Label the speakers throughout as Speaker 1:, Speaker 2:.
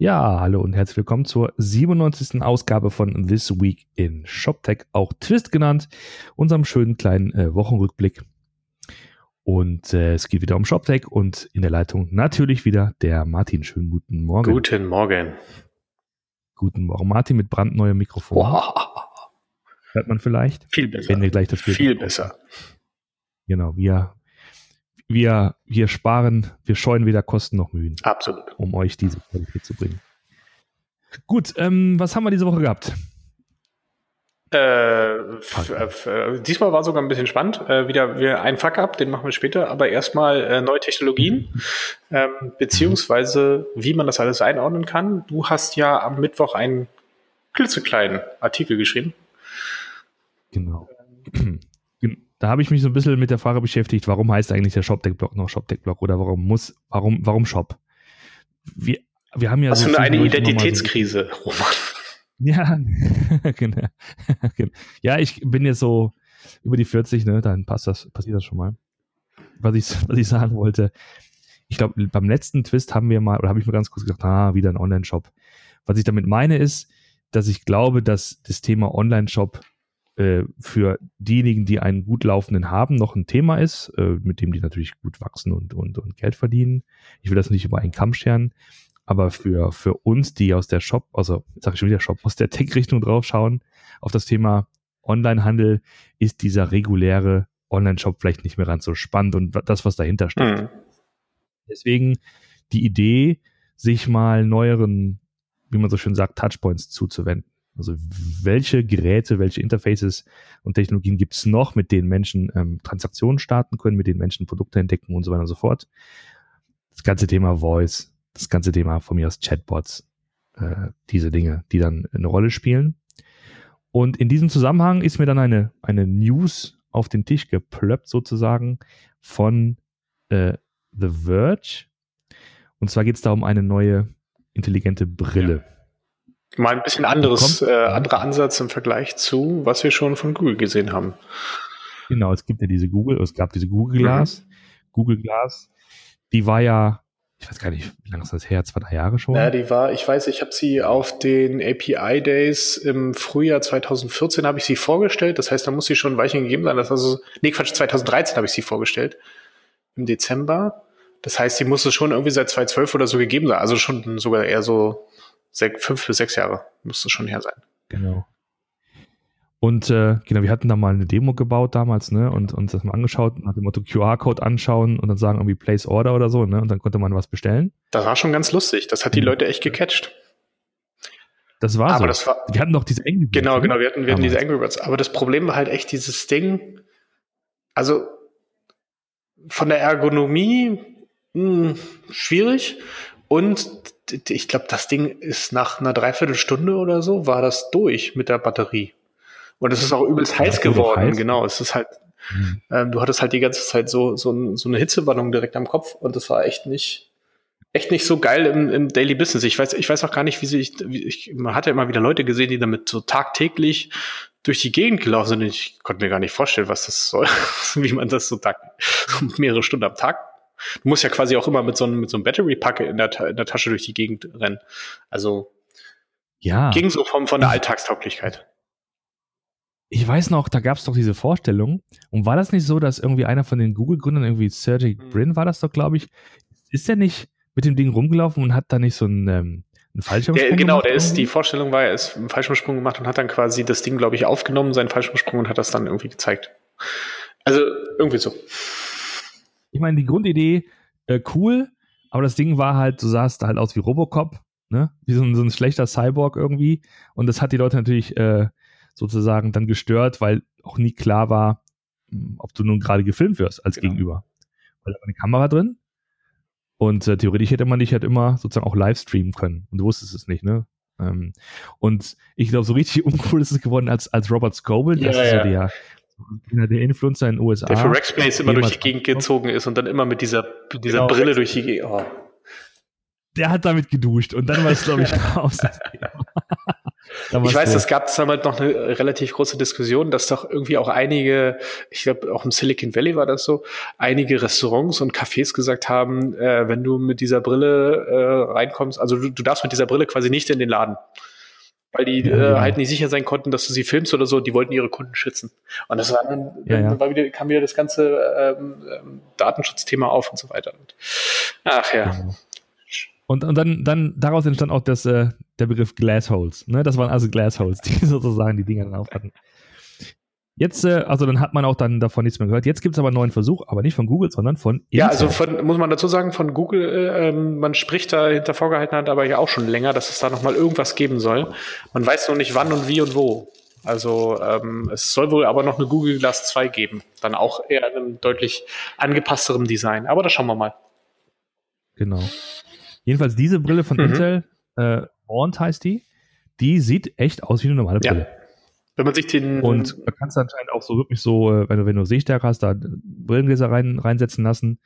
Speaker 1: Ja, hallo und herzlich willkommen zur 97. Ausgabe von This Week in ShopTech, auch Twist genannt, unserem schönen kleinen äh, Wochenrückblick. Und äh, es geht wieder um ShopTech und in der Leitung natürlich wieder der Martin. Schönen guten Morgen.
Speaker 2: Guten Morgen.
Speaker 1: Guten Morgen. Martin mit brandneuem Mikrofon.
Speaker 2: Wow.
Speaker 1: Hört man vielleicht?
Speaker 2: Viel besser.
Speaker 1: Wenn wir gleich das Bild
Speaker 2: Viel besser.
Speaker 1: Genau, wir, wir, wir sparen, wir scheuen weder Kosten noch Mühen,
Speaker 2: Absolut.
Speaker 1: um euch diese Qualität zu bringen. Gut, ähm, was haben wir diese Woche gehabt?
Speaker 2: Äh, äh, diesmal war sogar ein bisschen spannend. Äh, wieder, wieder ein Fuck-up, den machen wir später. Aber erstmal äh, neue Technologien, ähm, beziehungsweise wie man das alles einordnen kann. Du hast ja am Mittwoch einen klitzekleinen Artikel geschrieben.
Speaker 1: Genau. Gen- Da habe ich mich so ein bisschen mit der Frage beschäftigt, warum heißt eigentlich der ShopTech-Blog noch ShopTech-Blog oder warum muss, warum, warum Shop? Wir, wir haben ja
Speaker 2: Was
Speaker 1: so
Speaker 2: für eine Identitätskrise, Roman.
Speaker 1: So, ja, genau. Genau. ja, ich bin jetzt so über die 40, ne, dann passt das, passiert das schon mal. Was ich, was ich sagen wollte, ich glaube, beim letzten Twist haben wir mal, oder habe ich mir ganz kurz gedacht, ah, wieder ein Online-Shop. Was ich damit meine ist, dass ich glaube, dass das Thema Online-Shop äh, für diejenigen, die einen gut laufenden haben, noch ein Thema ist, äh, mit dem die natürlich gut wachsen und, und, und Geld verdienen. Ich will das nicht über einen Kamm scheren, aber für, für uns, die aus der Shop, also sage ich schon wieder Shop, aus der Tech-Richtung drauf schauen, auf das Thema Online-Handel, ist dieser reguläre Online-Shop vielleicht nicht mehr ganz so spannend und das, was dahinter steckt.
Speaker 2: Hm.
Speaker 1: Deswegen die Idee, sich mal neueren, wie man so schön sagt, Touchpoints zuzuwenden. Also welche Geräte, welche Interfaces und Technologien gibt es noch, mit denen Menschen ähm, Transaktionen starten können, mit denen Menschen Produkte entdecken und so weiter und so fort. Das ganze Thema Voice, das ganze Thema von mir aus Chatbots, äh, diese Dinge, die dann eine Rolle spielen. Und in diesem Zusammenhang ist mir dann eine, eine News auf den Tisch geplöppt, sozusagen, von äh, The Verge. Und zwar geht es da um eine neue intelligente Brille.
Speaker 2: Mal ein bisschen anderes, äh, anderer Ansatz im Vergleich zu, was wir schon von Google gesehen haben.
Speaker 1: Genau, es gibt ja diese Google, es gab diese Google Glass. Google Glass, die war ja, ich weiß gar nicht, wie lange ist das her? Zwei, drei Jahre schon?
Speaker 2: Ja, die war, ich weiß, ich habe sie auf den API Days im Frühjahr 2014 habe ich sie vorgestellt. Das heißt, da muss sie schon ein Weilchen gegeben sein. Das also, nee, Quatsch, 2013 habe ich sie vorgestellt. Im Dezember. Das heißt, sie musste schon irgendwie seit 2012 oder so gegeben sein. Also schon sogar eher so sech, fünf bis sechs Jahre müsste schon her sein.
Speaker 1: Genau. Und äh, genau, wir hatten da mal eine Demo gebaut damals, ne, und uns das mal angeschaut, nach dem Motto QR-Code anschauen und dann sagen irgendwie Place Order oder so, ne, und dann konnte man was bestellen.
Speaker 2: Das war schon ganz lustig. Das hat die
Speaker 1: Mhm.
Speaker 2: Leute echt gecatcht.
Speaker 1: Das war
Speaker 2: Aber
Speaker 1: so.
Speaker 2: das war,
Speaker 1: wir hatten doch diese Angry Birds,
Speaker 2: Genau,
Speaker 1: ne?
Speaker 2: genau, wir hatten, wir hatten diese. Angry Birds. Aber das Problem war halt echt dieses Ding. Also von der Ergonomie mh, schwierig. Und ich glaube, das Ding ist nach einer Dreiviertelstunde oder so, war das durch mit der Batterie. Und es ist auch übelst heiß geworden.
Speaker 1: heiß.
Speaker 2: Genau, es ist halt,
Speaker 1: Mhm.
Speaker 2: ähm, du hattest halt die ganze Zeit so, so, so eine Hitzewallung direkt am Kopf und das war echt nicht, echt nicht so geil im, im Daily Business. Ich weiß, ich weiß auch gar nicht, wie sich, wie ich, man hat ja immer wieder Leute gesehen, die damit so tagtäglich durch die Gegend gelaufen sind. Ich konnte mir gar nicht vorstellen, was das soll, wie man das so tag, mehrere Stunden am Tag. Du musst ja quasi auch immer mit so einem, mit so einem Battery Pack in in der Tasche durch die Gegend rennen. Also,
Speaker 1: Ja,
Speaker 2: ging so vom, von der Alltagstauglichkeit.
Speaker 1: ich weiß noch, da gab es doch diese Vorstellung. Und war das nicht so, dass irgendwie einer von den Google-Gründern, irgendwie Sergey
Speaker 2: Mhm.
Speaker 1: Brin war das doch, glaube ich, ist der nicht mit dem Ding rumgelaufen und hat da nicht so einen, ähm, einen Fallschirmsprung
Speaker 2: Der, genau,
Speaker 1: gemacht
Speaker 2: der ist, die? Vorstellung war, er ist einen Fallschirmsprung gemacht und hat dann quasi das Ding, glaube ich, aufgenommen, seinen Fallschirmsprung und hat das dann irgendwie gezeigt. Also irgendwie so.
Speaker 1: Ich meine, die Grundidee, äh, cool, aber das Ding war halt, du sahst halt aus wie Robocop, ne? Wie so ein, so ein schlechter Cyborg irgendwie. Und das hat die Leute natürlich äh, sozusagen dann gestört, weil auch nie klar war, mh, ob du nun gerade gefilmt wirst als
Speaker 2: Genau.
Speaker 1: Gegenüber. Weil da war eine Kamera drin. Und äh, theoretisch hätte man dich halt immer sozusagen auch live streamen können. Und du wusstest es nicht, ne? Ähm, und ich glaube, so richtig uncool ist es geworden als, als Robert Scoble. Das
Speaker 2: Ja,
Speaker 1: ist
Speaker 2: ja.
Speaker 1: so der, einer der Influencer in den USA.
Speaker 2: Der für Rackspace immer durch die Gegend gezogen ist und dann immer mit dieser, dieser
Speaker 1: Genau.
Speaker 2: Brille durch die Gegend. Oh.
Speaker 1: der hat damit geduscht und dann war es, glaube ich, raus.
Speaker 2: ich weiß, es gab damals noch eine relativ große Diskussion, dass doch irgendwie auch einige, ich glaube auch im Silicon Valley war das so, einige Restaurants und Cafés gesagt haben, äh, wenn du mit dieser Brille äh, reinkommst, also du, du darfst mit dieser Brille quasi nicht in den Laden weil die ja, äh, ja. halt nicht sicher sein konnten, dass du sie filmst oder so. Die wollten ihre Kunden schützen. Und das war dann, ja, dann war wieder, kam wieder das ganze ähm, ähm, Datenschutzthema auf und so weiter. Und, ach ja. Genau.
Speaker 1: Und, und dann, dann daraus entstand auch das, äh, der Begriff Glassholes. Ne? Das waren also Glassholes, die sozusagen die Dinger dann auf hatten. Jetzt, äh, also dann hat man auch dann davon nichts mehr gehört. Jetzt gibt es aber einen neuen Versuch, aber nicht von Google, sondern von
Speaker 2: Intel. Ja, also von, muss man dazu sagen, von Google, äh, ähm, man spricht da hinter vorgehaltener Hand aber ja auch schon länger, dass es da nochmal irgendwas geben soll. Man weiß noch nicht wann und wie und wo. Also ähm, es soll wohl aber noch eine Google Glass 2 geben. Dann auch eher in einem deutlich angepassterem Design. Aber da schauen wir mal.
Speaker 1: Genau. Jedenfalls diese Brille von mhm. Intel, äh, Ornt heißt die, die sieht echt aus wie eine normale Brille. Ja.
Speaker 2: Wenn man sich den.
Speaker 1: Und da kannst du anscheinend auch so wirklich so, äh, wenn du, wenn du Sehstärke hast, da Brillengläser rein, reinsetzen lassen.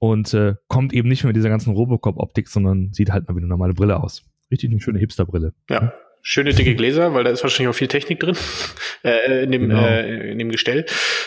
Speaker 1: Und äh, kommt eben nicht mehr mit dieser ganzen Robocop-Optik, sondern sieht halt mal wie eine normale Brille aus. Richtig eine schöne Hipster-Brille.
Speaker 2: Ja. Schöne dicke Gläser, weil da ist wahrscheinlich auch viel Technik drin äh, in, dem, genau. äh, in dem Gestell.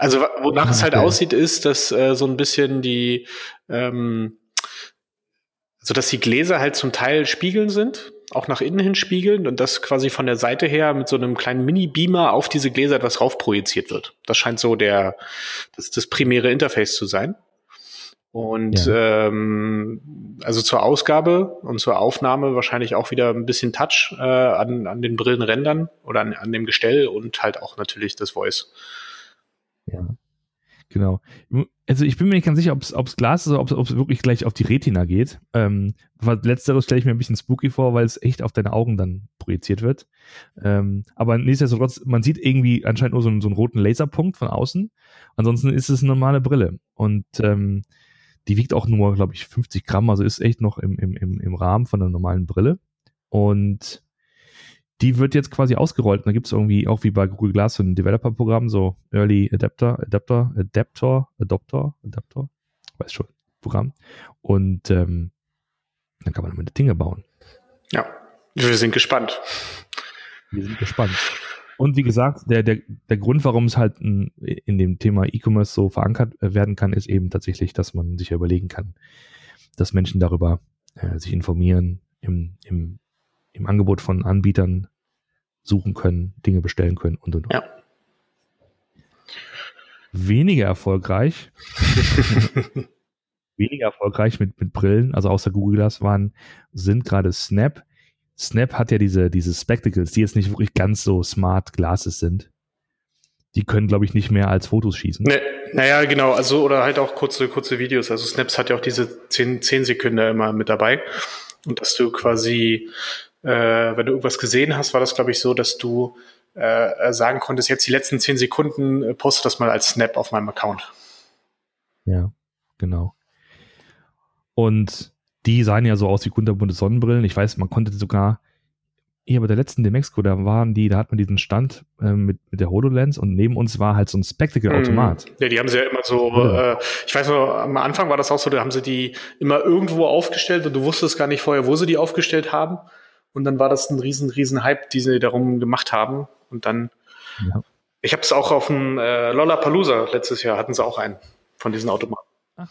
Speaker 2: Also wonach ja, es halt okay. aussieht, ist, dass äh, so ein bisschen die ähm, so dass die Gläser halt zum Teil spiegeln sind, auch nach innen hin spiegeln und das quasi von der Seite her mit so einem kleinen Mini-Beamer auf diese Gläser etwas raufprojiziert wird. Das scheint so der, das, das primäre Interface zu sein. Und ja. ähm, also zur Ausgabe und zur Aufnahme wahrscheinlich auch wieder ein bisschen Touch äh, an, an den Brillenrändern oder an, an dem Gestell und halt auch natürlich das Voice.
Speaker 1: Ja. Genau. Also ich bin mir nicht ganz sicher, ob es Glas ist oder ob es wirklich gleich auf die Retina geht. Ähm, letzteres stelle ich mir ein bisschen spooky vor, weil es echt auf deine Augen dann projiziert wird. Ähm, aber nichtsdestotrotz, man sieht irgendwie anscheinend nur so einen, so einen roten Laserpunkt von außen. Ansonsten ist es eine normale Brille. Und ähm, die wiegt auch nur, glaube ich, 50 Gramm, also ist echt noch im, im, im Rahmen von einer normalen Brille. Und die wird jetzt quasi ausgerollt. Und da gibt es irgendwie auch wie bei Google Glass so ein Developer-Programm, so Early Adapter, Adapter, Adapter, Adapter, Adapter, weiß schon, Programm. Und ähm, dann kann man damit Dinge bauen.
Speaker 2: Ja, wir sind gespannt.
Speaker 1: Wir sind gespannt. Und wie gesagt, der, der, der Grund, warum es halt in, in dem Thema E-Commerce so verankert werden kann, ist eben tatsächlich, dass man sich überlegen kann, dass Menschen darüber äh, sich informieren, im im Angebot von Anbietern suchen können, Dinge bestellen können und und und. Ja. Weniger erfolgreich, weniger erfolgreich mit, mit Brillen, also außer Google Glass waren, sind gerade Snap. Snap hat ja diese, diese Spectacles, die jetzt nicht wirklich ganz so smart Glasses sind. Die können, glaube ich, nicht mehr als Fotos schießen.
Speaker 2: Nee, naja, genau, also oder halt auch kurze, kurze Videos. Also Snaps hat ja auch diese 10, 10 Sekunden immer mit dabei. Und dass du quasi äh, wenn du irgendwas gesehen hast, war das, glaube ich, so, dass du äh, sagen konntest, jetzt die letzten zehn Sekunden äh, poste das mal als Snap auf meinem Account.
Speaker 1: Ja, genau. Und die sahen ja so aus wie kunterbunte Sonnenbrillen. Ich weiß, man konnte sogar, hier bei der letzten Demexco, da waren die, da hat man diesen Stand äh, mit, mit der HoloLens und neben uns war halt so ein Spectacle-Automat.
Speaker 2: Mm, ja, die haben sie ja immer so, ja. Äh, ich weiß nur, am Anfang war das auch so, da haben sie die immer irgendwo aufgestellt und du wusstest gar nicht vorher, wo sie die aufgestellt haben. Und dann war das ein riesen, riesen Hype, die sie darum gemacht haben. Und dann, ja. ich habe es auch auf dem äh, Lollapalooza letztes Jahr, hatten sie auch einen von diesen Automaten. Ach.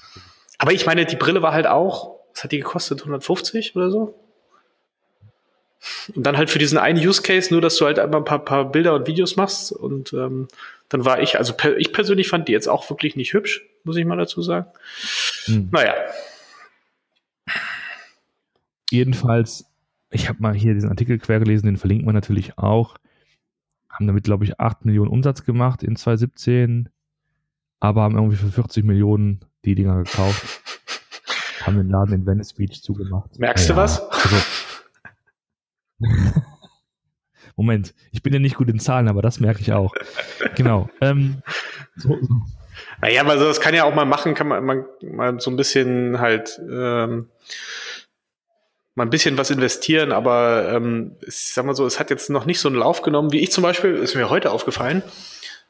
Speaker 2: Aber ich meine, die Brille war halt auch, was hat die gekostet? 150 oder so? Und dann halt für diesen einen Use Case, nur dass du halt einmal ein paar, paar Bilder und Videos machst. Und ähm, dann war ich, also per, ich persönlich fand die jetzt auch wirklich nicht hübsch, muss ich mal dazu sagen. Hm. Naja.
Speaker 1: Jedenfalls ich habe mal hier diesen Artikel quer gelesen, den verlinkt man natürlich auch. Haben damit, glaube ich, 8 Millionen Umsatz gemacht in 2017, aber haben irgendwie für 40 Millionen die Dinger gekauft. haben den Laden in Venice Beach zugemacht.
Speaker 2: Merkst ja, du was? Also,
Speaker 1: Moment, ich bin ja nicht gut in Zahlen, aber das merke ich auch. genau. Ähm,
Speaker 2: so, so. Naja, aber das kann ja auch mal machen, kann man, man mal so ein bisschen halt ähm, mal ein bisschen was investieren, aber ähm, ich sag mal so, es hat jetzt noch nicht so einen Lauf genommen, wie ich zum Beispiel, ist mir heute aufgefallen,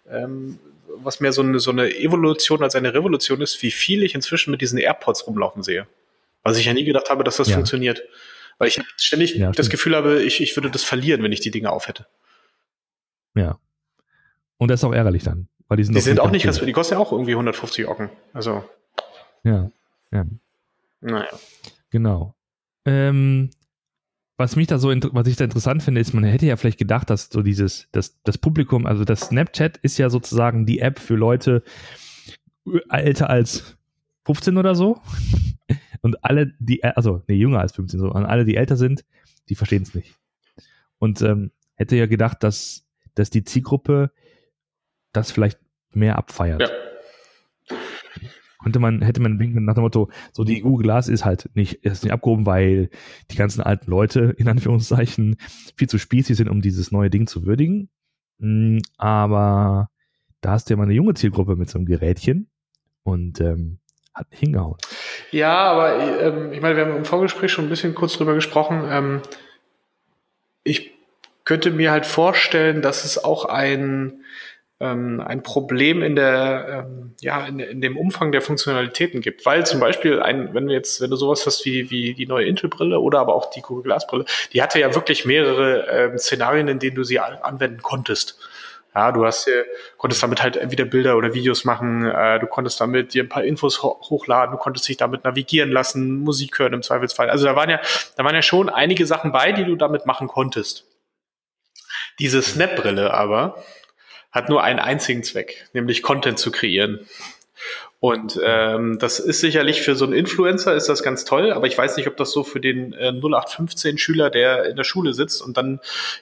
Speaker 2: ähm, was mehr so eine, so eine Evolution als eine Revolution ist, wie viel ich inzwischen mit diesen AirPods rumlaufen sehe. Was ich ja nie gedacht habe, dass das ja. funktioniert. Weil ich ständig
Speaker 1: Ja,
Speaker 2: das. Gefühl habe, ich, ich würde das verlieren, wenn ich die Dinge aufhätte.
Speaker 1: Ja. Und das ist auch ärgerlich dann. Weil die sind,
Speaker 2: Die sind auch nicht
Speaker 1: ganz,
Speaker 2: die kosten ja auch irgendwie 150 Ocken. Also,
Speaker 1: Ja, ja,
Speaker 2: naja.
Speaker 1: genau. Ähm, was mich da so, was ich da interessant finde, ist, man hätte ja vielleicht gedacht, dass so dieses, das, das Publikum, also das Snapchat ist ja sozusagen die App für Leute älter als 15 oder so. Und alle, die, also, nee, jünger als 15, so, und alle, die älter sind, die verstehen es nicht. Und ähm, hätte ja gedacht, dass, dass die Zielgruppe das vielleicht mehr abfeiert.
Speaker 2: Ja.
Speaker 1: Könnte man, hätte man denken, nach dem Motto, so die Glass ist halt nicht, ist nicht abgehoben, weil die ganzen alten Leute, in Anführungszeichen, viel zu spießig sind, um dieses neue Ding zu würdigen. Mm, Aber da hast du ja mal eine junge Zielgruppe mit so einem Gerätchen und ähm, hat hingehauen.
Speaker 2: Ja, aber ähm, ich meine, wir haben im Vorgespräch schon ein bisschen kurz drüber gesprochen. Ähm, ich könnte mir halt vorstellen, dass es auch ein, ähm, ein Problem in der, ähm, ja, in, in dem Umfang der Funktionalitäten gibt. Weil zum Beispiel ein, wenn du jetzt, wenn du sowas hast wie, wie die neue Intel-Brille oder aber auch die Google Glass-Brille, die hatte ja wirklich mehrere ähm, Szenarien, in denen du sie an- anwenden konntest. Ja, du hast, äh, konntest damit halt entweder Bilder oder Videos machen, äh, du konntest damit dir ein paar Infos ho hochladen, du konntest dich damit navigieren lassen, Musik hören im Zweifelsfall. Also da waren ja, da waren ja schon einige Sachen bei, die du damit machen konntest. Diese Snap-Brille aber hat nur einen einzigen Zweck, nämlich Content zu kreieren. Und ähm, das ist sicherlich für so einen Influencer ist das ganz toll, aber ich weiß nicht, ob das so für den äh, 0815 Schüler, der in der Schule sitzt und dann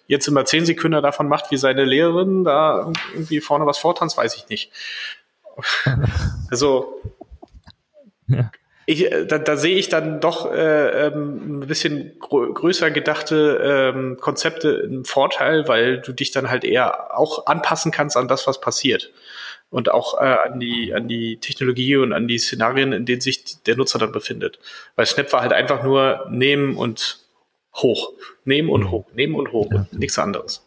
Speaker 2: jetzt immer zehn Sekunden davon macht, wie seine Lehrerin da irgendwie vorne was vortanzt, weiß ich nicht. Also
Speaker 1: Ja.
Speaker 2: Ich, äh, da, da sehe ich dann doch äh, ähm, ein bisschen grö größer gedachte ähm, Konzepte im Vorteil, weil du dich dann halt eher auch anpassen kannst an das, was passiert. Und auch äh, an, die, an die Technologie und an die Szenarien, in denen sich der Nutzer dann befindet. Weil Snap war halt einfach nur nehmen und hoch. Nehmen und
Speaker 1: Mhm.
Speaker 2: hoch. Nehmen und hoch.
Speaker 1: Ja.
Speaker 2: Und nichts anderes.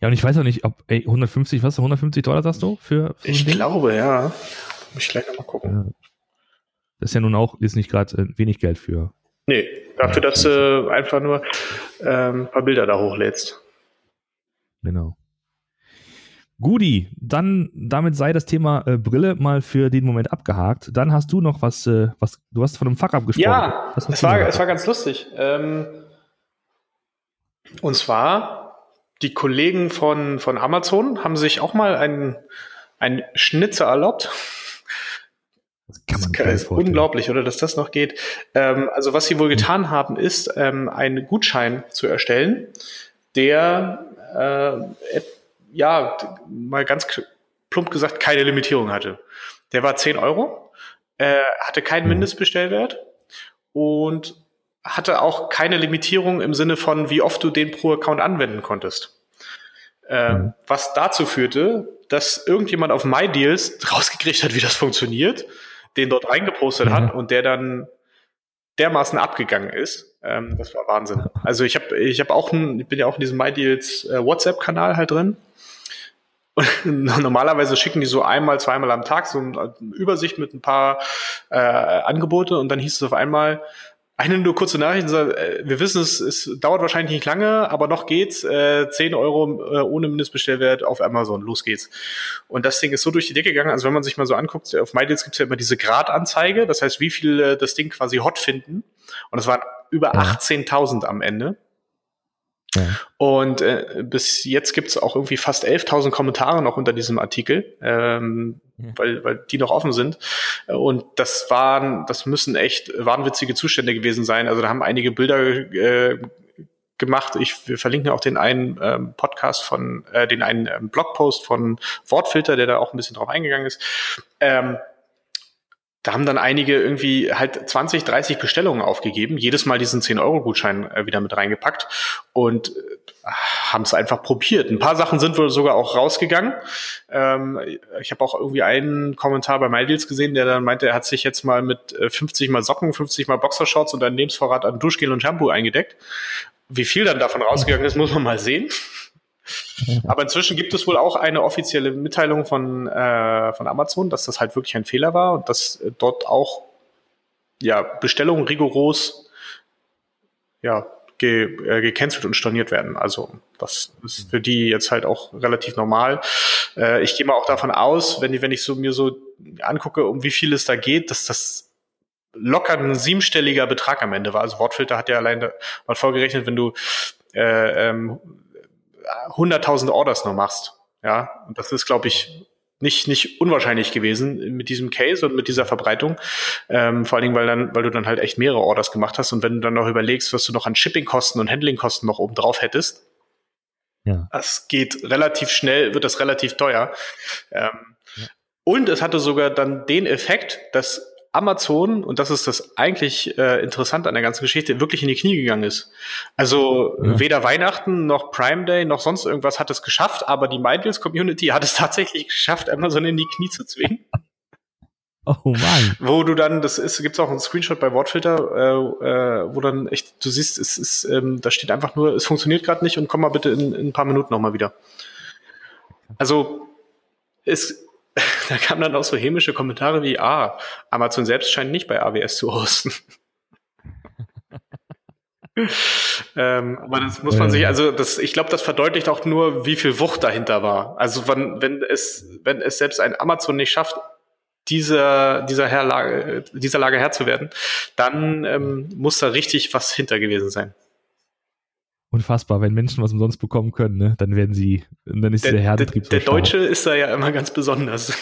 Speaker 1: Ja, und ich weiß auch nicht, ob, ey, 150, was, 150 Dollar sagst du für, für
Speaker 2: Ich
Speaker 1: Ding?
Speaker 2: glaube, ja. Muss ich gleich nochmal gucken.
Speaker 1: Das ist ja nun auch, ist nicht gerade äh, wenig Geld für.
Speaker 2: Nee, dafür, dass du einfach nur ähm, ein paar Bilder da hochlädst.
Speaker 1: Genau. Guti, dann damit sei das Thema äh, Brille mal für den Moment abgehakt. Dann hast du noch was, äh, was du hast von einem Fuck-up gesprochen.
Speaker 2: Ja, es war, es war ganz lustig. Ähm, und zwar, die Kollegen von, von Amazon haben sich auch mal einen, einen Schnitzer erlaubt.
Speaker 1: Das kann man
Speaker 2: Das ist
Speaker 1: vorstellen.
Speaker 2: unglaublich, oder dass das noch geht. Ähm, also was sie wohl getan haben, ist ähm, einen Gutschein zu erstellen, der äh, ja mal ganz plump gesagt keine Limitierung hatte. Der war 10 Euro, äh, hatte keinen
Speaker 1: Mhm.
Speaker 2: Mindestbestellwert und hatte auch keine Limitierung im Sinne von, wie oft du den pro Account anwenden konntest. Äh,
Speaker 1: Mhm.
Speaker 2: Was dazu führte, dass irgendjemand auf MyDeals rausgekriegt hat, wie das funktioniert, den dort reingepostet
Speaker 1: Mhm.
Speaker 2: hat und der dann dermaßen abgegangen ist. Ähm, das war Wahnsinn. Also ich habe ich hab auch ein, ich bin ja auch in diesem MyDeals äh, WhatsApp-Kanal halt drin. Und normalerweise schicken die so einmal, zweimal am Tag so eine Übersicht mit ein paar äh, Angebote und dann hieß es auf einmal, eine nur kurze Nachricht, so, äh, wir wissen es, es dauert wahrscheinlich nicht lange, aber noch geht's, äh, 10 Euro äh, ohne Mindestbestellwert auf Amazon, los geht's. Und das Ding ist so durch die Decke gegangen, also wenn man sich mal so anguckt, auf MyDeals gibt's ja immer diese Gradanzeige, das heißt, wie viel äh, das Ding quasi hot finden. Und es waren über
Speaker 1: Ja.
Speaker 2: 18.000 am Ende.
Speaker 1: Ja.
Speaker 2: Und äh, bis jetzt gibt's auch irgendwie fast 11.000 Kommentare noch unter diesem Artikel, ähm,
Speaker 1: Ja.
Speaker 2: weil, weil die noch offen sind. Und das waren, das müssen echt wahnwitzige Zustände gewesen sein. Also da haben einige Bilder äh, gemacht. Ich wir verlinken auch den einen ähm, Podcast von, äh, den einen ähm, Blogpost von Wortfilter, der da auch ein bisschen drauf eingegangen ist. Ähm, da haben dann einige irgendwie halt 20, 30 Bestellungen aufgegeben, jedes Mal diesen 10-Euro-Gutschein äh, wieder mit reingepackt und äh, haben es einfach probiert. Ein paar Sachen sind wohl sogar auch rausgegangen. Ähm, ich habe auch irgendwie einen Kommentar bei MyDeals gesehen, der dann meinte, er hat sich jetzt mal mit äh, 50 mal Socken, 50 mal Boxershorts und einen Lebensvorrat an Duschgel und Shampoo eingedeckt. Wie viel dann davon rausgegangen ist, muss man mal sehen. Aber inzwischen gibt es wohl auch eine offizielle Mitteilung von, äh, von Amazon, dass das halt wirklich ein Fehler war und dass äh, dort auch ja, Bestellungen rigoros ja, ge, äh, gecancelt und storniert werden. Also das ist für die jetzt halt auch relativ normal. Äh, ich gehe mal auch davon aus, wenn, wenn ich so mir so angucke, um wie viel es da geht, dass das locker ein siebenstelliger Betrag am Ende war. Also Wortfilter hat ja allein mal vorgerechnet, wenn du äh, ähm, 100.000 Orders noch machst. Ja, und das ist, glaube ich, nicht, nicht unwahrscheinlich gewesen mit diesem Case und mit dieser Verbreitung. Ähm, vor allen Dingen, weil dann, weil du dann halt echt mehrere Orders gemacht hast und wenn du dann noch überlegst, was du noch an Shippingkosten und Handlingkosten noch oben drauf hättest, ja. das geht relativ schnell, wird das relativ teuer. Ähm, ja. Und es hatte sogar dann den Effekt, dass Amazon, und das ist das eigentlich äh, Interessante an der ganzen Geschichte, wirklich in die Knie gegangen ist. Also ja. weder Weihnachten noch Prime Day noch sonst irgendwas hat es geschafft, aber die Mindless Community hat es tatsächlich geschafft, Amazon in die Knie zu zwingen. Oh Mann. Wo du dann, das ist, gibt's auch einen Screenshot bei Wortfilter, äh, äh, wo dann echt, du siehst, es ist, ähm, da steht einfach nur, es funktioniert gerade nicht und komm mal bitte in, in ein paar Minuten nochmal wieder. Also es, da kamen dann auch so hämische Kommentare wie, ah, Amazon selbst scheint nicht bei AWS zu hosten. ähm, aber das muss man sich, also das, ich glaube, das verdeutlicht auch nur, wie viel Wucht dahinter war. Also wenn, wenn es, wenn es selbst ein Amazon nicht schafft, dieser, dieser, Herlage, dieser Lage Herr zu werden, dann ähm, muss da richtig was hinter gewesen sein
Speaker 1: unfassbar, wenn Menschen was umsonst bekommen können, ne? dann werden sie, dann ist der, der Herdentrieb
Speaker 2: Der, der Deutsche ist da ja immer ganz besonders.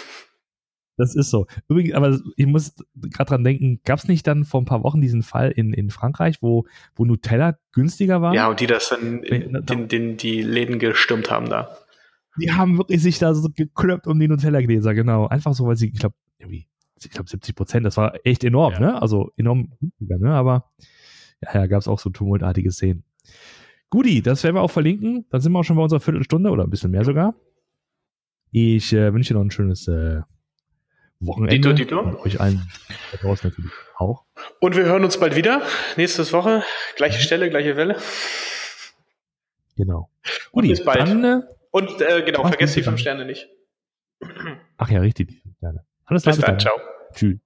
Speaker 1: Das ist so. Übrigens, aber ich muss gerade dran denken, gab es nicht dann vor ein paar Wochen diesen Fall in, in Frankreich, wo, wo Nutella günstiger war?
Speaker 2: Ja, und die das dann in, den, den, die Läden gestürmt haben da.
Speaker 1: Die haben wirklich sich da so gekloppt um die Nutella-Gläser, genau. Einfach so, weil sie, ich glaube, irgendwie, ich glaube 70 Prozent, das war echt enorm, ja. ne? Also enorm günstiger, ne? Aber ja, ja gab es auch so tumultartige Szenen. Guti, das werden wir auch verlinken. Dann sind wir auch schon bei unserer Viertelstunde oder ein bisschen mehr sogar. Ich äh, wünsche dir noch ein schönes äh, Wochenende. Dito, Dito. Und euch allen da draußen natürlich auch.
Speaker 2: Und wir hören uns bald wieder. Nächste Woche. Gleiche mhm. Stelle, gleiche Welle.
Speaker 1: Genau.
Speaker 2: Guti, bis bald. Dann, äh, Und äh, genau, vergesst die fünf Sterne nicht.
Speaker 1: Ach ja, richtig, die fünf Sterne.
Speaker 2: Alles klar. Bis dann. Ciao.
Speaker 1: Tschüss.